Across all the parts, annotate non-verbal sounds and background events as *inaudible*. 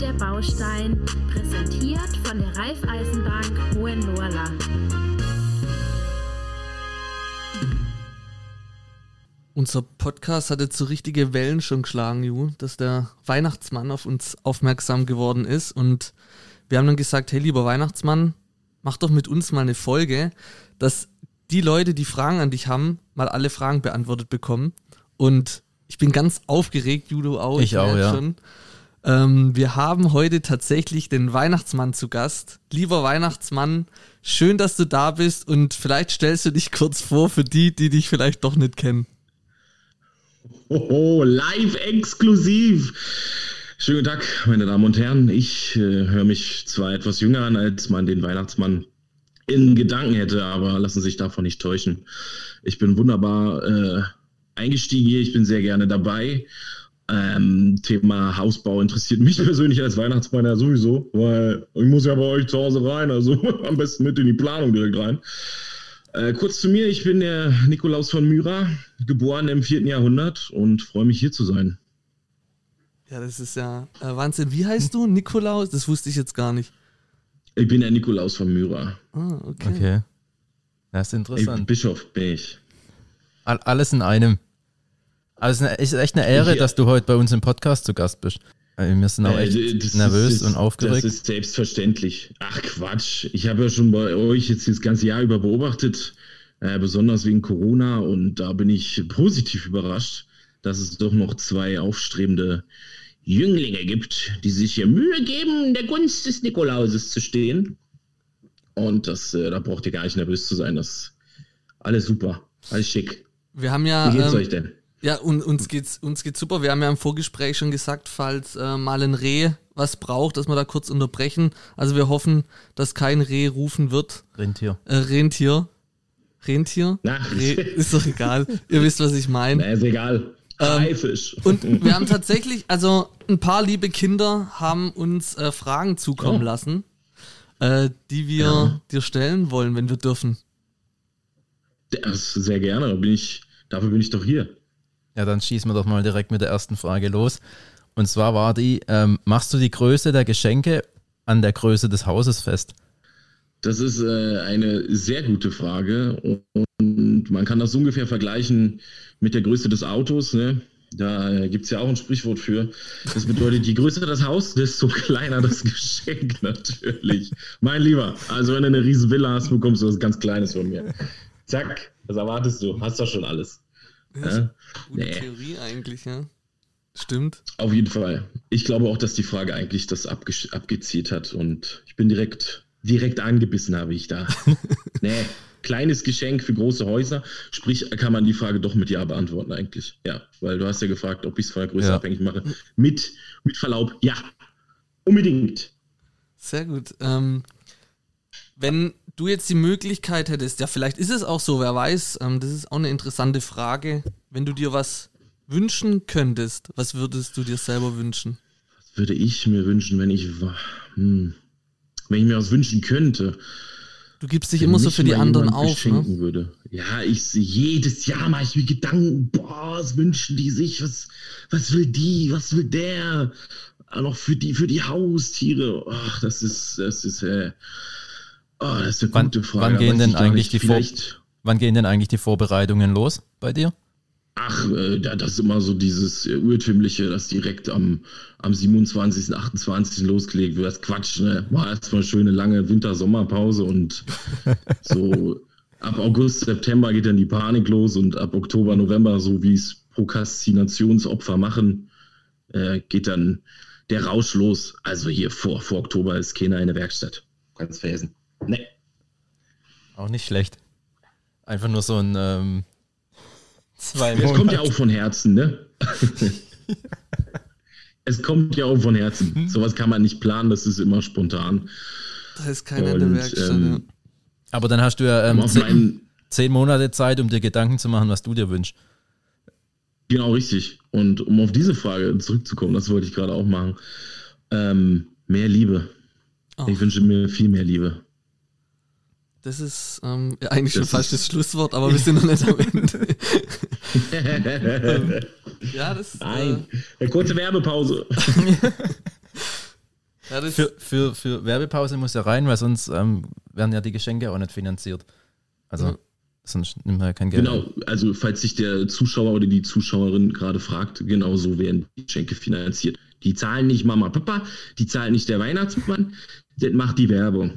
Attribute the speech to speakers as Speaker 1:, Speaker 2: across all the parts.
Speaker 1: der Baustein, präsentiert von der Raiffeisenbank Hohenlohrland.
Speaker 2: Unser Podcast hat jetzt so richtige Wellen schon geschlagen, Ju, dass der Weihnachtsmann auf uns aufmerksam geworden ist. Und wir haben dann gesagt, hey, lieber Weihnachtsmann, mach doch mit uns mal eine Folge, dass die Leute, die Fragen an dich haben, mal alle Fragen beantwortet bekommen. Und ich bin ganz aufgeregt, Judo auch.
Speaker 3: Ich auch, ja.
Speaker 2: Schon. Ähm, wir haben heute tatsächlich den Weihnachtsmann zu Gast. Lieber Weihnachtsmann, schön, dass du da bist und vielleicht stellst du dich kurz vor für die, die dich vielleicht doch nicht kennen.
Speaker 4: Oh, live exklusiv. Schönen Tag, meine Damen und Herren. Ich äh, höre mich zwar etwas jünger an, als man den Weihnachtsmann in Gedanken hätte, aber lassen Sie sich davon nicht täuschen. Ich bin wunderbar äh, eingestiegen hier, ich bin sehr gerne dabei. Ähm, Thema Hausbau interessiert mich *laughs* persönlich als Weihnachtsmann ja sowieso, weil ich muss ja bei euch zu Hause rein, also *laughs* am besten mit in die Planung direkt rein. Äh, kurz zu mir, ich bin der Nikolaus von Myra, geboren im 4. Jahrhundert und freue mich hier zu sein.
Speaker 2: Ja, das ist ja äh, Wahnsinn. Wie heißt du? *laughs* Nikolaus? Das wusste ich jetzt gar nicht.
Speaker 4: Ich bin der Nikolaus von Myra.
Speaker 2: Ah, okay.
Speaker 3: Okay. Das ist
Speaker 4: Ich,
Speaker 3: interessant.
Speaker 4: Bischof bin ich.
Speaker 3: All, alles in einem. Also es ist echt eine Ehre,
Speaker 4: Ich-
Speaker 3: dass du heute bei uns im Podcast zu Gast bist. Äh, Wir sind auch
Speaker 4: Äh,
Speaker 3: echt nervös
Speaker 4: ist,
Speaker 3: und aufgeregt.
Speaker 4: Das ist selbstverständlich. Ach Quatsch. Ich habe ja schon bei euch jetzt das ganze Jahr über beobachtet, äh, besonders wegen Corona. Und da bin ich positiv überrascht, dass es doch noch zwei aufstrebende Jünglinge gibt, die sich hier Mühe geben, in der Gunst des Nikolauses zu stehen. Und das, äh, da braucht ihr gar nicht nervös zu sein. Das ist alles super. Alles schick.
Speaker 2: Wir haben ja.
Speaker 4: Wie geht's
Speaker 2: ähm,
Speaker 4: euch denn?
Speaker 2: Ja, und uns geht's, uns geht's super. Wir haben ja im Vorgespräch schon gesagt, falls äh, mal ein Reh was braucht, dass wir da kurz unterbrechen. Also wir hoffen, dass kein Reh rufen wird.
Speaker 3: Rentier.
Speaker 2: Äh, Rentier. Rentier?
Speaker 4: Na.
Speaker 2: Reh, ist doch egal. Ihr wisst, was ich meine.
Speaker 4: Na, ist egal.
Speaker 2: Ähm,
Speaker 4: Haifisch.
Speaker 2: Und wir haben tatsächlich, also ein paar liebe Kinder haben uns äh, Fragen zukommen
Speaker 4: Oh.
Speaker 2: lassen, äh, die wir
Speaker 4: Ja.
Speaker 2: dir stellen wollen, wenn wir dürfen.
Speaker 4: Das sehr gerne. Da bin ich, dafür bin ich doch hier.
Speaker 3: Ja, dann schießen wir doch mal direkt mit der ersten Frage los. Und zwar war die, ähm, machst du die Größe der Geschenke an der Größe des Hauses fest?
Speaker 4: Das ist äh, eine sehr gute Frage und man kann das ungefähr vergleichen mit der Größe des Autos. Ne? Da äh, gibt es ja auch ein Sprichwort für. Das bedeutet, je größer das Haus, desto kleiner das *laughs* Geschenk natürlich. Mein Lieber, also wenn du eine riesen Villa hast, bekommst du was ganz Kleines von mir. Zack, was erwartest du? Hast doch schon alles. Ja?
Speaker 2: Gute
Speaker 4: Nee.
Speaker 2: Theorie eigentlich, ja. Stimmt.
Speaker 4: Auf jeden Fall. Ich glaube auch, dass die Frage eigentlich das abge abgezielt hat und ich bin direkt, direkt angebissen, habe ich da. *laughs* nee, kleines Geschenk für große Häuser. Sprich, kann man die Frage doch mit Ja beantworten eigentlich. Ja, weil du hast ja gefragt, ob ich es von der Größe
Speaker 3: Ja.
Speaker 4: abhängig mache. Mit, mit Verlaub, ja. Unbedingt.
Speaker 2: Sehr gut. Ähm, wenn du jetzt die Möglichkeit hättest, ja, vielleicht ist es auch so, wer weiß, ähm, das ist auch eine interessante Frage. Wenn du dir was wünschen könntest, was würdest du dir selber wünschen?
Speaker 4: Was würde ich mir wünschen, wenn ich, hm, wenn ich mir was wünschen könnte?
Speaker 2: Du gibst dich
Speaker 4: Wenn
Speaker 2: immer so für die anderen auf, ne?
Speaker 4: würde. Ja, ich jedes Jahr mache ich mir Gedanken, boah, was wünschen die sich, was, was will die, was will der? Ah, Noch für die, für die Haustiere. Ach, das ist, das ist, äh, oh, das ist eine
Speaker 3: Wann-
Speaker 4: gute Frage.
Speaker 3: wann gehen denn eigentlich die Vor- Wann gehen denn eigentlich die Vorbereitungen los bei dir?
Speaker 4: Ach, äh, da- das ist immer so dieses äh, urtümliche, das direkt am, am 27., 28. losgelegt wird. Das Quatsch, ne? War erstmal schöne lange Winter-Sommerpause und *laughs* so ab August, September geht dann die Panik los und ab Oktober, November, so wie es Prokrastinationsopfer machen, äh, geht dann der Rausch los. Also hier vor, vor Oktober ist keiner in der Werkstatt. Ganz vergessen. Ne.
Speaker 3: Auch nicht schlecht. Einfach nur so ein ähm, zwei
Speaker 4: Es kommt ja auch von Herzen, ne? *laughs* es kommt ja auch von Herzen. Sowas kann man nicht planen, das ist immer spontan.
Speaker 2: Da ist der
Speaker 4: Und,
Speaker 2: Werkstatt.
Speaker 4: ähm,
Speaker 3: Aber dann hast du ja ähm, zehn, zehn Monate Zeit, um dir Gedanken zu machen, was du dir wünschst.
Speaker 4: genau richtig. Und um auf diese Frage zurückzukommen, das wollte ich gerade auch machen. Ähm, mehr Liebe.
Speaker 2: ja.
Speaker 4: Ich wünsche mir viel mehr Liebe.
Speaker 2: Das ist ähm, ja, eigentlich schon
Speaker 4: Das
Speaker 2: fast das Schlusswort, aber wir sind noch nicht am *laughs* Ende. ja, das.
Speaker 4: Nein, eine kurze Werbepause. *laughs*
Speaker 2: Ja, das,
Speaker 3: Für, für, für Werbepause muss er rein, weil sonst ähm, werden ja die Geschenke auch nicht finanziert. Also
Speaker 2: Ja.
Speaker 3: sonst nimmt man ja kein Geld.
Speaker 4: Genau, also falls sich der Zuschauer oder die Zuschauerin gerade fragt, genau so werden die Geschenke finanziert. Die zahlen nicht Mama, Papa, die zahlen nicht der Weihnachtsmann, das macht die Werbung.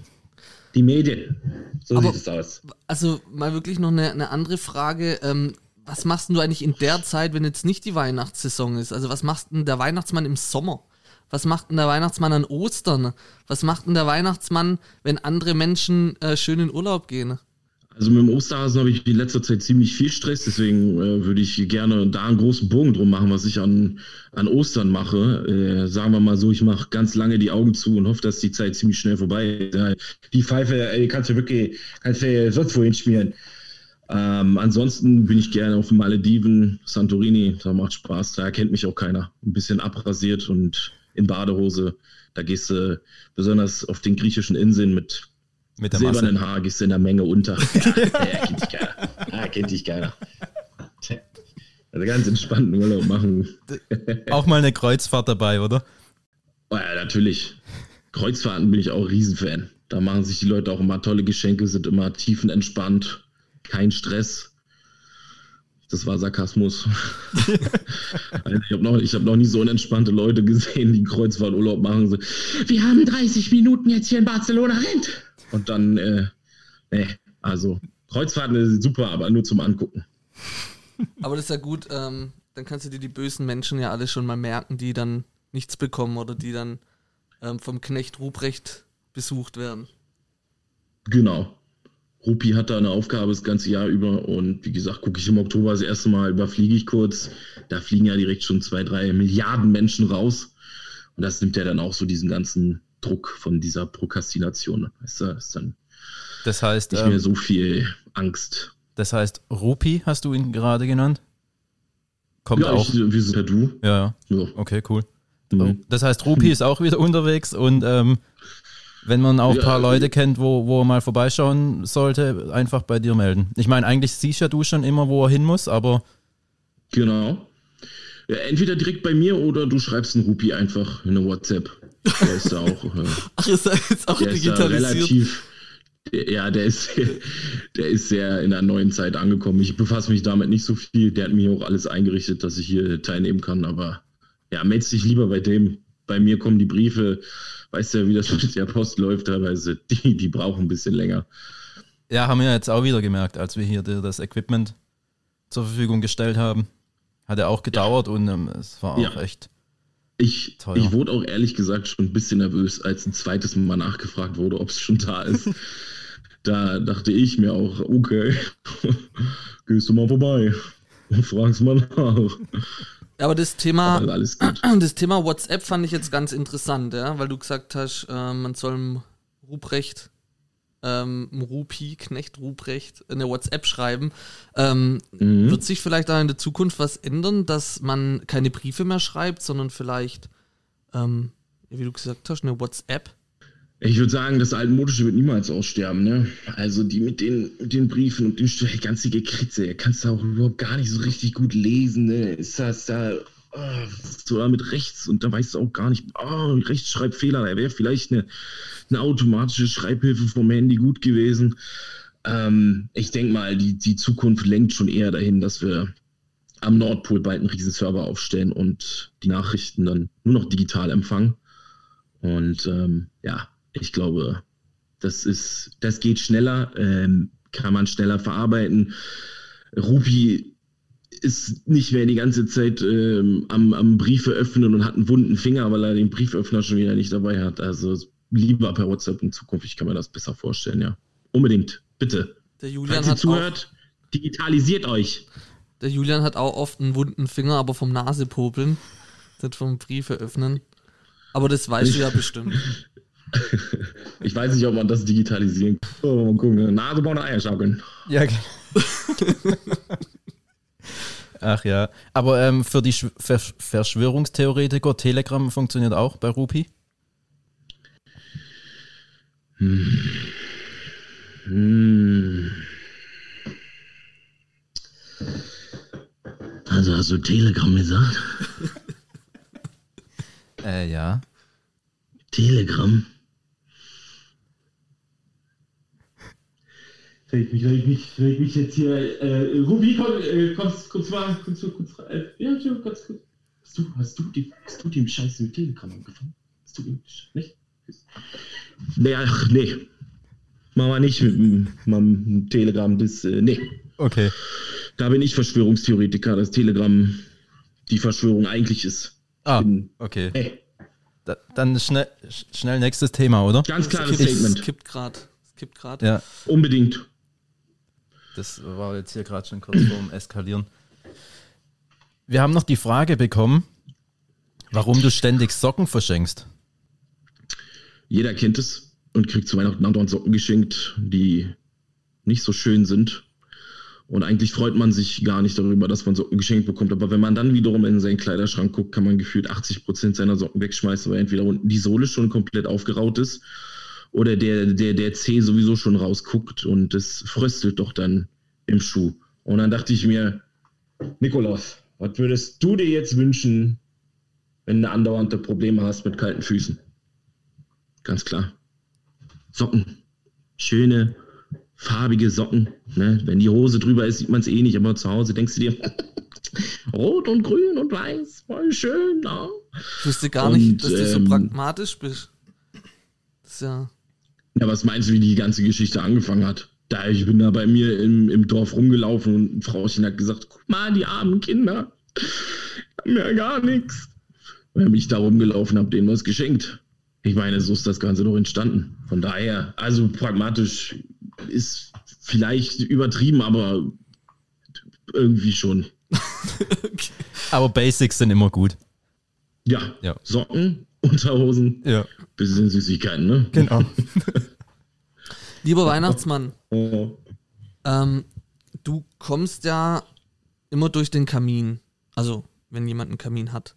Speaker 4: Die Medien. So
Speaker 2: Aber-
Speaker 4: sieht es aus.
Speaker 2: also mal wirklich noch eine, eine andere Frage. Ähm, was machst denn du eigentlich in der Zeit, wenn jetzt nicht die Weihnachtssaison ist? Also was macht denn der Weihnachtsmann im Sommer? Was macht denn der Weihnachtsmann an Ostern? Was macht denn der Weihnachtsmann, wenn andere Menschen äh, schön in Urlaub gehen?
Speaker 4: Also mit dem Osterhasen habe ich in letzter Zeit ziemlich viel Stress, deswegen äh, würde ich gerne da einen großen Bogen drum machen, was ich an, an Ostern mache. Äh, sagen wir mal so, ich mache ganz lange die Augen zu und hoffe, dass die Zeit ziemlich schnell vorbei ist. Ja, die Pfeife ey, kannst du wirklich, kannst du sonst wohin schmieren. Ähm, ansonsten bin ich gerne auf den Malediven, Santorini, da macht Spaß, da erkennt mich auch keiner. Ein bisschen abrasiert und in Badehose. Da gehst du besonders auf den griechischen Inseln mit
Speaker 3: Mit der
Speaker 4: silbernen
Speaker 3: Masse.
Speaker 4: Haar gehst du in der Menge unter. Ja, *laughs* ja, kennt dich keiner. Ja, kennt dich keiner. Also ganz entspannten Urlaub machen.
Speaker 3: Auch mal eine Kreuzfahrt dabei, oder?
Speaker 4: Oh ja, natürlich. Kreuzfahrten bin ich auch Riesenfan. Da machen sich die Leute auch immer tolle Geschenke, sind immer tiefenentspannt, kein Stress. Das war Sarkasmus. *laughs* also ich habe noch, ich hab noch nie so unentspannte Leute gesehen, die Kreuzfahrturlaub machen. So, wir haben 30 Minuten jetzt hier in Barcelona rennt. Und dann, äh, nee, also Kreuzfahrten ist super, aber nur zum Angucken.
Speaker 2: Aber das ist ja gut, ähm, dann kannst du dir die bösen Menschen ja alle schon mal merken, die dann nichts bekommen oder die dann ähm, vom Knecht Ruprecht besucht werden.
Speaker 4: Genau. Rupi hat da eine Aufgabe das ganze Jahr über und wie gesagt, gucke ich im Oktober das erste Mal, überfliege ich kurz. Da fliegen ja direkt schon zwei, drei Milliarden Menschen raus. Und das nimmt ja dann auch so diesen ganzen Druck von dieser Prokrastination. Weißt du, ist dann
Speaker 3: Das heißt,
Speaker 4: nicht mehr
Speaker 3: ähm,
Speaker 4: so viel Angst.
Speaker 3: das heißt, Rupi hast du ihn gerade genannt? Kommt
Speaker 4: ja,
Speaker 3: auch.
Speaker 4: ich, wir sind ja du.
Speaker 3: ja, ja.
Speaker 4: Ja.
Speaker 3: Okay, cool.
Speaker 4: Mhm.
Speaker 3: Das heißt, Rupi ist auch wieder unterwegs und ähm, wenn man auch ein
Speaker 4: Ja,
Speaker 3: paar
Speaker 4: also-
Speaker 3: Leute kennt, wo, wo er mal vorbeischauen sollte, einfach bei dir melden. Ich meine, eigentlich siehst ja du schon immer, wo er hin muss, aber
Speaker 4: Genau. Ja, entweder direkt bei mir oder du schreibst einen Rupi einfach in eine WhatsApp. Der ist da auch. Äh,
Speaker 2: Ach, ist er jetzt auch
Speaker 4: Der ist
Speaker 2: digitalisiert?
Speaker 4: relativ, ja, der ist, der ist sehr in der neuen Zeit angekommen. Ich befasse mich damit nicht so viel. Der hat mir auch alles eingerichtet, dass ich hier teilnehmen kann. Aber ja, melde dich lieber bei dem. Bei mir kommen die Briefe. Weißt ja, wie das *laughs* mit der Post läuft teilweise. Die, die brauchen ein bisschen länger.
Speaker 3: ja, haben wir jetzt auch wieder gemerkt, als wir hier das Equipment zur Verfügung gestellt haben. Hat er auch gedauert und ähm, es war auch
Speaker 4: Ja.
Speaker 3: echt.
Speaker 4: Ich,
Speaker 3: Teuer.
Speaker 4: ich wurde auch ehrlich gesagt schon ein bisschen nervös, als ein zweites Mal nachgefragt wurde, ob es schon da ist. *laughs* da dachte ich mir auch, okay, *laughs* gehst du mal vorbei *laughs* und fragst mal nach.
Speaker 2: Aber das Thema,
Speaker 4: Aber *clears throat*
Speaker 2: das Thema WhatsApp fand ich jetzt ganz interessant, ja, weil du gesagt hast, äh, man soll Ruprecht, ähm, Rupi, Knecht Ruprecht, eine WhatsApp schreiben. Ähm,
Speaker 4: Mhm.
Speaker 2: Wird sich vielleicht auch in der Zukunft was ändern, dass man keine Briefe mehr schreibt, sondern vielleicht, ähm, wie du gesagt hast, eine WhatsApp?
Speaker 4: Ich würde sagen, das Altmodische wird niemals aussterben, ne? Also die mit den, mit den Briefen und den St- die ganze Gekritze, kannst du auch überhaupt gar nicht so richtig gut lesen, ne? Ist das da ah, so da mit rechts und da weißt du auch gar nicht, oh, Rechtschreibfehler, da wäre vielleicht eine, eine automatische Schreibhilfe vom Handy gut gewesen. Ähm, ich denke mal, die, die Zukunft lenkt schon eher dahin, dass wir am Nordpol bald einen riesen Server aufstellen und die Nachrichten dann nur noch digital empfangen. Und ähm, ja, ich glaube, das ist, das geht schneller, ähm, kann man schneller verarbeiten. Rupi ist nicht mehr die ganze Zeit ähm, am, am Briefe öffnen und hat einen wunden Finger, weil er den Brieföffner schon wieder nicht dabei hat. Also lieber per WhatsApp in Zukunft, ich kann mir das besser vorstellen, ja. Unbedingt, bitte.
Speaker 2: Der Julian,
Speaker 4: Falls ihr
Speaker 2: hat auch,
Speaker 4: zuhört, digitalisiert euch.
Speaker 2: der Julian hat auch oft einen wunden Finger, aber vom Nasepopeln, nicht vom Briefe öffnen. Aber das weißt du ja *laughs* bestimmt.
Speaker 4: Ich weiß nicht, ob man das digitalisieren kann. Oh, mal gucken. Nase bauen Eier schaukeln.
Speaker 3: Ja, *laughs* Ach ja. Aber ähm, für die Sch Versch Verschwörungstheoretiker, Telegram funktioniert auch bei Rupi?
Speaker 4: Hm. Also hast du Telegram gesagt? *laughs*
Speaker 3: Äh, ja.
Speaker 4: Telegram. Ich mich, ich mich, ich mich jetzt hier, äh, Ruby, komm, äh, kommst, kommst mal, kommst du kurz, äh, ja, ganz kurz. Hast du, hast du, die, hast du dem Scheiß mit Telegram angefangen? Hast du ihm, nicht? Nee, ach, nee. Machen wir nicht mit dem Telegram, das, äh, nee.
Speaker 3: Okay.
Speaker 4: Da bin ich Verschwörungstheoretiker, dass Telegram die Verschwörung eigentlich ist.
Speaker 3: Ah,
Speaker 4: Bin-
Speaker 3: okay.
Speaker 4: Ey,
Speaker 3: Da, dann schnell, sch- schnell nächstes Thema, oder?
Speaker 4: ganz klares Statement.
Speaker 2: Es kippt gerade. Es kippt gerade.
Speaker 3: Ja,
Speaker 4: Unbedingt.
Speaker 3: Das war jetzt hier gerade schon kurz vorm Eskalieren. Wir haben noch die Frage bekommen, warum du ständig Socken verschenkst.
Speaker 4: Jeder kennt es und kriegt zu Weihnachten andauernd Socken geschenkt, die nicht so schön sind. Und eigentlich freut man sich gar nicht darüber, dass man Socken geschenkt bekommt. Aber wenn man dann wiederum in seinen Kleiderschrank guckt, kann man gefühlt 80% seiner Socken wegschmeißen, weil entweder die Sohle schon komplett aufgeraut ist oder der, der, der Zeh sowieso schon rausguckt und es fröstelt doch dann im Schuh. Und dann dachte ich mir, Nikolaus, was würdest du dir jetzt wünschen, wenn du andauernde Probleme hast mit kalten Füßen? Ganz klar. Socken. Schöne, farbige Socken. Ne? Wenn die Hose drüber ist, sieht man es eh nicht, aber zu Hause denkst du dir, *laughs* rot und grün und weiß, voll schön. Ne?
Speaker 2: Ich wusste gar
Speaker 4: Und,
Speaker 2: nicht, dass du so
Speaker 4: ähm,
Speaker 2: pragmatisch bist. Das ist ja.
Speaker 4: Ja, was meinst du, wie die ganze Geschichte angefangen hat? Da ich bin da bei mir im, im Dorf rumgelaufen und ein Frauchen hat gesagt, guck mal, die armen Kinder. Haben ja gar nichts. Und dann bin ich da rumgelaufen, hab denen was geschenkt. Ich meine, so ist das Ganze doch entstanden. Von daher, also pragmatisch ist vielleicht übertrieben, aber irgendwie schon.
Speaker 3: Aber Basics sind immer gut.
Speaker 4: Ja,
Speaker 3: Ja.
Speaker 4: Socken, Unterhosen,
Speaker 3: Ja,
Speaker 4: bisschen Süßigkeiten, ne?
Speaker 3: genau. *laughs*
Speaker 2: Lieber Weihnachtsmann, ähm, du kommst ja immer durch den Kamin. Also, wenn jemand einen Kamin hat.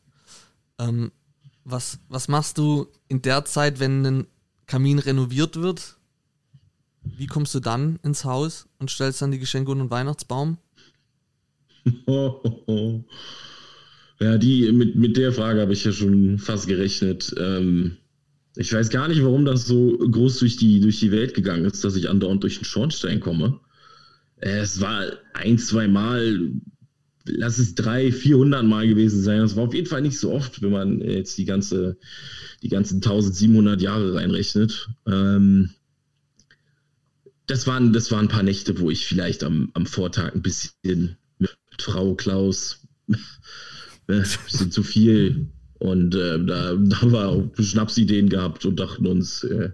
Speaker 2: Ähm, was, was machst du in der Zeit, wenn ein Kamin renoviert wird? Wie kommst du dann ins Haus und stellst dann die Geschenke unter den Weihnachtsbaum? *laughs*
Speaker 4: Ja, die, mit, mit der Frage habe ich ja schon fast gerechnet. Ähm, ich weiß gar nicht, warum das so groß durch die, durch die Welt gegangen ist, dass ich andauernd durch den Schornstein komme. Äh, Es war ein, zwei Mal, lass es drei, vierhundert Mal gewesen sein. Das war auf jeden Fall nicht so oft, wenn man jetzt die ganze, die ganzen 1700 Jahre reinrechnet. Ähm, das waren, das waren ein paar Nächte, wo ich vielleicht am, am Vortag ein bisschen mit Frau Klaus *laughs* ne, ein bisschen zu viel und äh, da, da haben wir auch Schnapsideen gehabt und dachten uns, äh,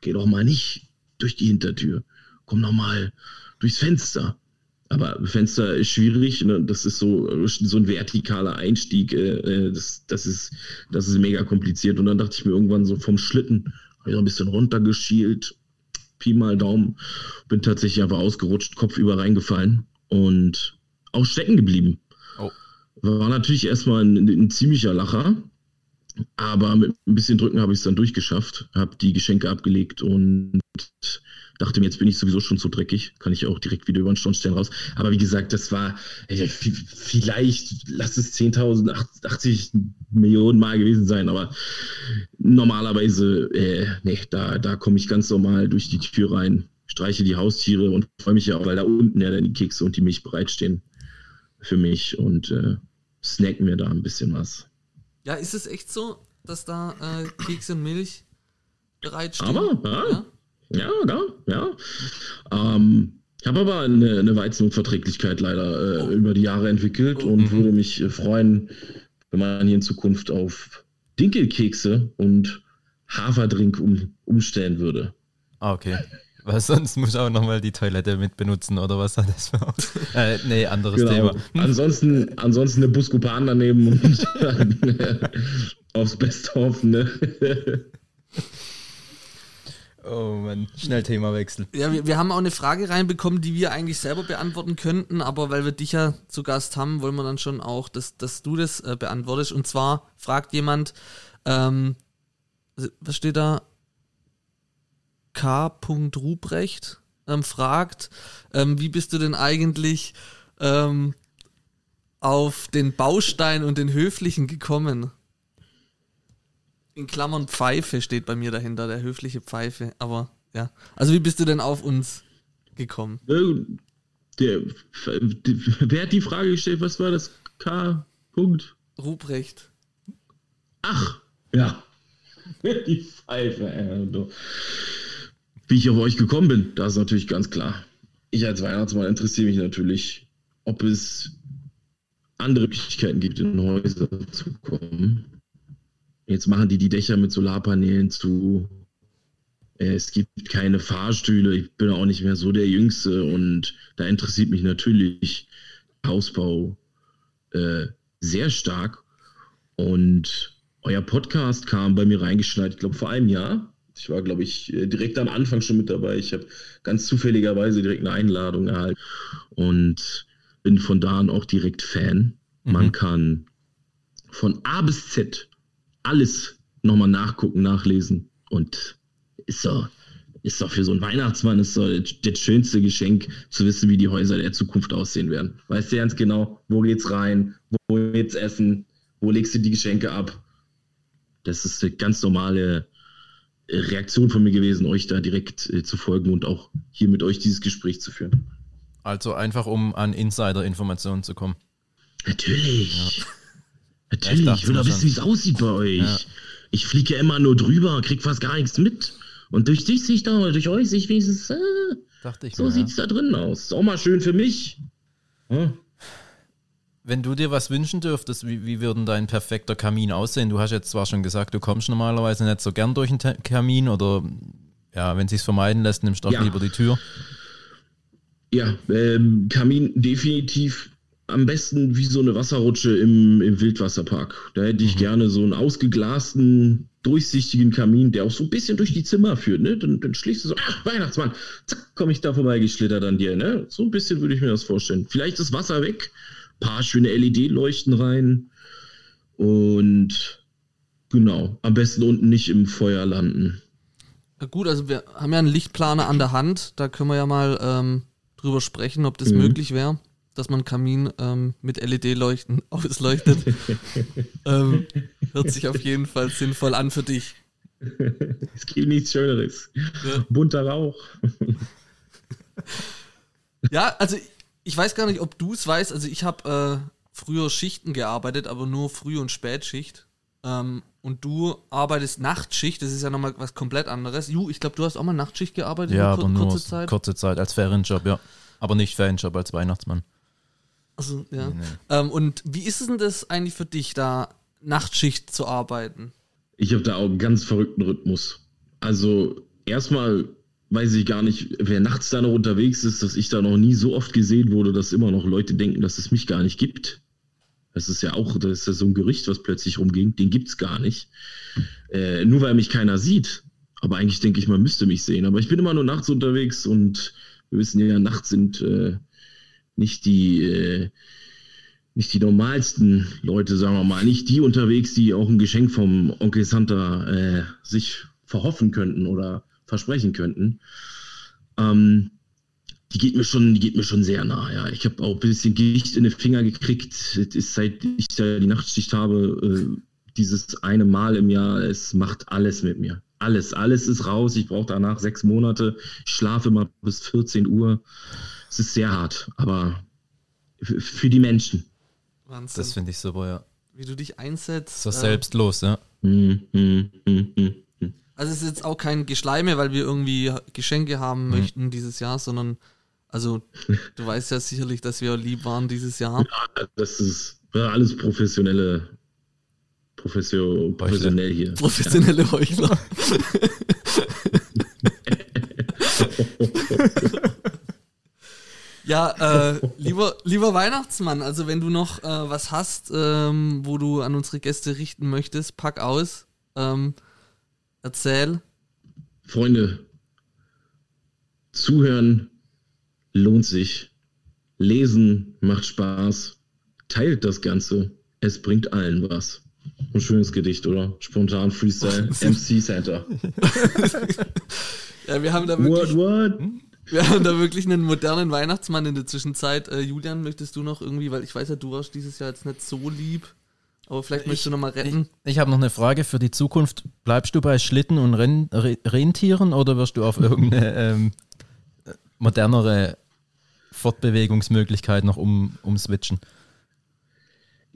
Speaker 4: geh doch mal nicht durch die Hintertür, komm doch mal durchs Fenster. Aber Fenster ist schwierig, ne? das ist so, so ein vertikaler Einstieg, äh, äh, das, das, ist, das ist mega kompliziert. Und dann dachte ich mir irgendwann so vom Schlitten, habe ich noch ein bisschen runtergeschielt, Pi mal Daumen, bin tatsächlich aber ausgerutscht, kopfüber reingefallen und auch stecken geblieben. War natürlich erstmal ein, ein ziemlicher Lacher, aber mit ein bisschen Drücken habe ich es dann durchgeschafft, habe die Geschenke abgelegt und dachte mir, jetzt bin ich sowieso schon so dreckig, kann ich auch direkt wieder über den Schornstein raus. Aber wie gesagt, das war v- vielleicht, lass es 10.000, 80 Millionen Mal gewesen sein, aber normalerweise, äh, nee, da, da komme ich ganz normal durch die Tür rein, streiche die Haustiere und freue mich ja auch, weil da unten ja dann die Kekse und die Milch bereitstehen für mich und äh, snack mir da ein bisschen was.
Speaker 2: Ja, ist es echt so, dass da äh, Kekse und Milch bereitstehen?
Speaker 4: Aber, ja. Ja, ja, ja. Ähm, ich habe aber eine, eine Weizenunverträglichkeit leider äh, über die Jahre entwickelt
Speaker 2: Oh,
Speaker 4: und
Speaker 3: mhm.
Speaker 4: würde mich äh, freuen, wenn man hier in Zukunft auf Dinkelkekse und Haferdrink um, umstellen würde.
Speaker 3: Ah, okay. Weil sonst muss ich auch nochmal die Toilette mit benutzen oder was hat das für aus? *laughs* Äh, nee, anderes
Speaker 4: Genau.
Speaker 3: Thema. *laughs*
Speaker 4: Ansonsten, ansonsten eine Buskupan daneben und dann, *laughs* äh, aufs Beste hoffen. Ne?
Speaker 3: Oh Mann, schnell Themawechsel.
Speaker 2: Ja, wir, wir haben auch eine Frage reinbekommen, die wir eigentlich selber beantworten könnten, aber weil wir dich ja zu Gast haben, wollen wir dann schon auch, dass, dass du das äh, beantwortest. Und zwar fragt jemand, ähm, was steht da? K. Ruprecht ähm, fragt, ähm, wie bist du denn eigentlich ähm, auf den Baustein und den Höflichen gekommen? In Klammern Pfeife steht bei mir dahinter, der höfliche Pfeife. Aber ja. Also wie bist du denn auf uns gekommen?
Speaker 4: Äh, Der, der, wer hat die Frage gestellt? Was war das? K. Punkt.
Speaker 2: Ruprecht.
Speaker 4: Ach, ja. *laughs* Die Pfeife. Äh, du. Wie ich auf euch gekommen bin, das ist natürlich ganz klar. Ich als Weihnachtsmann interessiere mich natürlich, ob es andere Möglichkeiten gibt, in Häuser zu kommen. Jetzt machen die die Dächer mit Solarpanelen zu. Äh, Es gibt keine Fahrstühle. Ich bin auch nicht mehr so der Jüngste und da interessiert mich natürlich Hausbau äh, sehr stark. Und euer Podcast kam bei mir reingeschneit, ich glaube vor einem Jahr. Ich war, glaube ich, äh, direkt am Anfang schon mit dabei. Ich habe ganz zufälligerweise direkt eine Einladung erhalten und bin von da an auch direkt Fan. Man
Speaker 3: Mhm.
Speaker 4: kann von A bis Z alles nochmal nachgucken, nachlesen und ist doch, ist doch für so einen Weihnachtsmann ist doch das, das schönste Geschenk zu wissen, wie die Häuser der Zukunft aussehen werden. Weißt du ganz genau, wo geht's rein, wo geht's essen, wo legst du die Geschenke ab? Das ist eine ganz normale Reaktion von mir gewesen, euch da direkt äh, zu folgen und auch hier mit euch dieses Gespräch zu führen.
Speaker 3: Also einfach, um an Insider-Informationen zu kommen.
Speaker 4: Natürlich. *laughs*
Speaker 3: Ich
Speaker 4: Natürlich. Ich will doch wissen, wie es aussieht bei euch.
Speaker 3: Ja.
Speaker 4: Ich fliege ja immer nur drüber, krieg fast gar nichts mit. Und durch dich sehe ich da, durch euch sehe ich wenigstens, äh,
Speaker 3: Dachte ich
Speaker 4: so sieht es da drin aus. Ist auch mal schön für mich. Ja.
Speaker 3: Wenn du dir was wünschen dürftest, wie, wie würde dein perfekter Kamin aussehen? Du hast jetzt zwar schon gesagt, du kommst normalerweise nicht so gern durch einen Kamin oder ja, wenn es sich vermeiden lässt, nimmst du auch
Speaker 4: Ja.
Speaker 3: lieber die Tür.
Speaker 4: Ja, ähm, Kamin definitiv am besten wie so eine Wasserrutsche im, im Wildwasserpark. Da hätte ich gerne so einen ausgeglasten, durchsichtigen Kamin, der auch so ein bisschen durch die Zimmer führt. Ne? Dann, dann schlägst du so, ach, Weihnachtsmann, zack, komme ich da vorbeigeschlittert an dir. Ne? So ein bisschen würde ich mir das vorstellen. Vielleicht das Wasser weg, paar schöne LED-Leuchten rein und genau, am besten unten nicht im Feuer landen.
Speaker 2: Ja, gut, also wir haben ja einen Lichtplaner an der Hand. Da können wir ja mal ähm, drüber sprechen, ob das
Speaker 4: Mhm.
Speaker 2: möglich wäre, dass man Kamin ähm, mit LED-Leuchten *laughs* ausleuchtet. *laughs* ähm, hört sich auf jeden Fall sinnvoll an für dich. *laughs*
Speaker 4: Es gibt nichts Schöneres.
Speaker 2: Ja.
Speaker 4: Bunter Rauch.
Speaker 2: Ja, also ich weiß gar nicht, ob du es weißt. Also ich habe äh, früher Schichten gearbeitet, aber nur Früh- und Spätschicht. Ähm, und du arbeitest Nachtschicht, das ist ja nochmal was komplett anderes. Ju, ich glaube, du hast auch mal Nachtschicht gearbeitet,
Speaker 3: Ja,
Speaker 2: kur-
Speaker 3: aber nur
Speaker 2: kurze Zeit.
Speaker 3: kurze Zeit als Ferienjob, ja. Aber nicht Ferienjob als Weihnachtsmann.
Speaker 2: Also, ja.
Speaker 3: Nee, nee.
Speaker 2: Ähm, und wie ist es denn das eigentlich für dich, da Nachtschicht zu arbeiten?
Speaker 4: Ich habe da auch einen ganz verrückten Rhythmus. Also erstmal weiß ich gar nicht, wer nachts da noch unterwegs ist, dass ich da noch nie so oft gesehen wurde, dass immer noch Leute denken, dass es mich gar nicht gibt. Das ist ja auch, das ist ja so ein Gerücht, was plötzlich rumging. Den gibt's gar nicht. Äh, nur weil mich keiner sieht. Aber eigentlich denke ich, man müsste mich sehen. Aber ich bin immer nur nachts unterwegs und wir wissen ja, nachts sind äh, nicht die äh, nicht die normalsten Leute, sagen wir mal, nicht die unterwegs, die auch ein Geschenk vom Onkel Santa äh, sich verhoffen könnten oder versprechen könnten. Ähm, die geht mir schon, die geht mir schon sehr nah. Ja, ich habe auch ein bisschen Gewicht in den Finger gekriegt. Es ist seit ich da die Nachtschicht habe, äh, dieses eine Mal im Jahr. Es macht alles mit mir. Alles, alles ist raus. Ich brauche danach sechs Monate. Ich schlafe immer bis 14 Uhr. Es ist sehr hart, aber für die Menschen.
Speaker 2: Wahnsinn.
Speaker 3: Das finde ich super, ja.
Speaker 2: wie du dich einsetzt.
Speaker 3: So
Speaker 2: äh,
Speaker 3: selbstlos, ja.
Speaker 4: Hm, hm, hm.
Speaker 2: Also es ist jetzt auch kein Geschleime, weil wir irgendwie Geschenke haben
Speaker 3: Mhm.
Speaker 2: möchten dieses Jahr, sondern also du *laughs* weißt ja sicherlich, dass wir lieb waren dieses Jahr.
Speaker 4: Das ist ja, alles professionelle, professio, professionell hier.
Speaker 2: Professionelle Heuchler. *laughs* Ja, äh, lieber, lieber Weihnachtsmann, also wenn du noch äh, was hast, ähm, wo du an unsere Gäste richten möchtest, pack aus, ähm, erzähl.
Speaker 4: Freunde, zuhören lohnt sich. Lesen macht Spaß. Teilt das Ganze. Es bringt allen was. Ein schönes Gedicht, oder? Spontan Freestyle. *laughs* MC Center. *laughs*
Speaker 2: Ja, wir haben da
Speaker 4: What,
Speaker 2: wirklich,
Speaker 4: what?
Speaker 2: wir haben da wirklich einen modernen Weihnachtsmann in der Zwischenzeit. Äh, Julian, möchtest du noch irgendwie, weil ich weiß ja, du warst dieses Jahr jetzt nicht so lieb, Aber vielleicht möchtest du nochmal retten.
Speaker 3: Ich, ich habe noch eine Frage für die Zukunft. Bleibst du bei Schlitten und Ren Re Rentieren oder wirst du auf irgendeine ähm, modernere Fortbewegungsmöglichkeit noch um, umswitchen?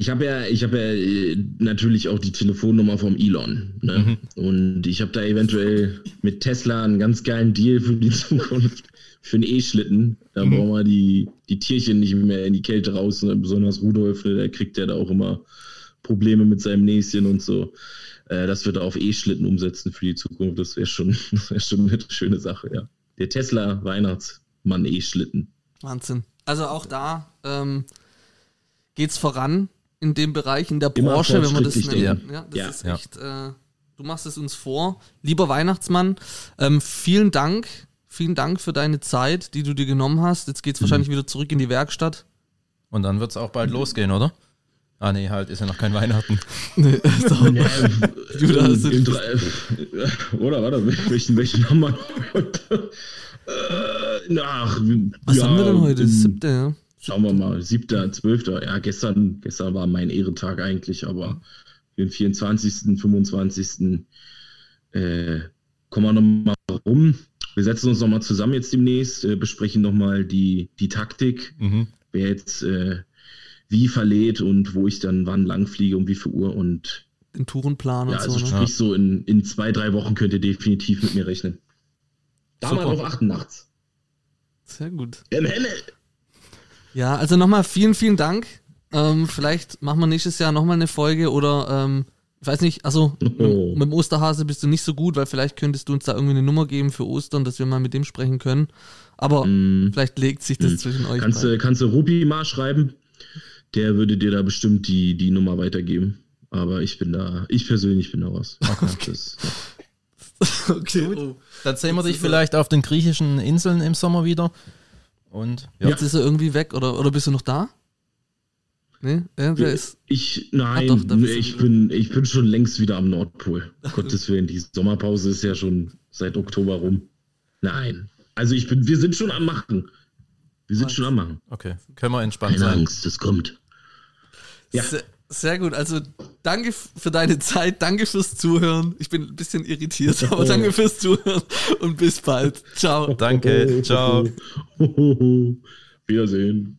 Speaker 4: Ich habe ja, ich habe ja äh, natürlich auch die Telefonnummer vom Elon. Ne? Mhm. Und ich habe da eventuell mit Tesla einen ganz geilen Deal für die *laughs* Zukunft, für einen E-Schlitten. Da mhm. brauchen wir die, die Tierchen nicht mehr in die Kälte raus. Ne? Besonders Rudolf, ne? der kriegt ja da auch immer Probleme mit seinem Näschen und so. Äh, das wird er auf E-Schlitten umsetzen für die Zukunft. Das wäre schon, *laughs* wär schon eine schöne Sache, ja. Der Tesla Weihnachtsmann E-Schlitten.
Speaker 2: Wahnsinn. Also auch da ähm, es voran in dem Bereich, in der Branche, wenn man das nennt. Ja, ja das ja. ist echt, äh, du machst es uns vor. Lieber Weihnachtsmann, ähm, vielen Dank, vielen Dank für deine Zeit, die du dir genommen hast. Jetzt geht es mhm. wahrscheinlich wieder zurück in die Werkstatt.
Speaker 3: Und dann wird es auch bald losgehen, oder? Ah nee, halt, ist ja noch kein Weihnachten. *laughs* nee, doch. Ja,
Speaker 4: Judas, *laughs* im, im oder warte, welchen, welchen haben wir heute? Äh, ach,
Speaker 2: Was ja, haben wir denn heute? Siebte, ja.
Speaker 4: Schauen wir mal, siebter, zwölfter. Ja, gestern, gestern war mein Ehrentag eigentlich, aber den 24., 25. Äh, kommen wir nochmal rum. Wir setzen uns nochmal zusammen jetzt demnächst, äh, besprechen nochmal die, die Taktik, mhm. wer jetzt äh, wie verlädt und wo ich dann wann lang fliege, um wie viel Uhr und
Speaker 2: den Tourenplan
Speaker 4: ja, und also so. Also sprich, so in, in zwei, drei Wochen könnt ihr definitiv mit mir rechnen. Da mal drauf achten nachts.
Speaker 2: Sehr gut.
Speaker 4: Im Himmel.
Speaker 2: Ja, also nochmal vielen, vielen Dank. Ähm, vielleicht machen wir nächstes Jahr nochmal eine Folge oder ähm, ich weiß nicht, also oh. *laughs* mit, mit, dem Osterhase bist du nicht so gut, weil vielleicht könntest du uns da irgendwie eine Nummer geben für Ostern, dass wir mal mit dem sprechen können. Aber mm. vielleicht legt sich das mm. zwischen euch.
Speaker 4: Kannst du, kannst du Rupi mal schreiben? Der würde dir da bestimmt die, die Nummer weitergeben. Aber ich bin da, ich persönlich bin da raus. Okay.
Speaker 3: Das, *laughs* okay. Oh. Dann sehen wir dich vielleicht auf den griechischen Inseln im Sommer wieder. Und
Speaker 2: ja. jetzt ist er irgendwie weg oder, oder bist du noch da?
Speaker 4: Nee, irgendwer ist. Ich, nein, doch, ich, bin, ich bin schon längst wieder am Nordpol. *laughs* Gottes Willen, die Sommerpause ist ja schon seit Oktober rum. Nein. Also ich bin, wir sind schon am Machen. Wir sind schon am Machen.
Speaker 3: Okay, können wir entspannt
Speaker 4: Keine
Speaker 3: sein.
Speaker 4: Angst, das kommt.
Speaker 2: Ja. Sehr, sehr, gut. Also danke für deine Zeit, danke fürs Zuhören. Ich bin ein bisschen irritiert, aber danke fürs Zuhören und bis bald. Ciao. *laughs*
Speaker 3: Danke, ciao. *laughs*
Speaker 4: Wiedersehen.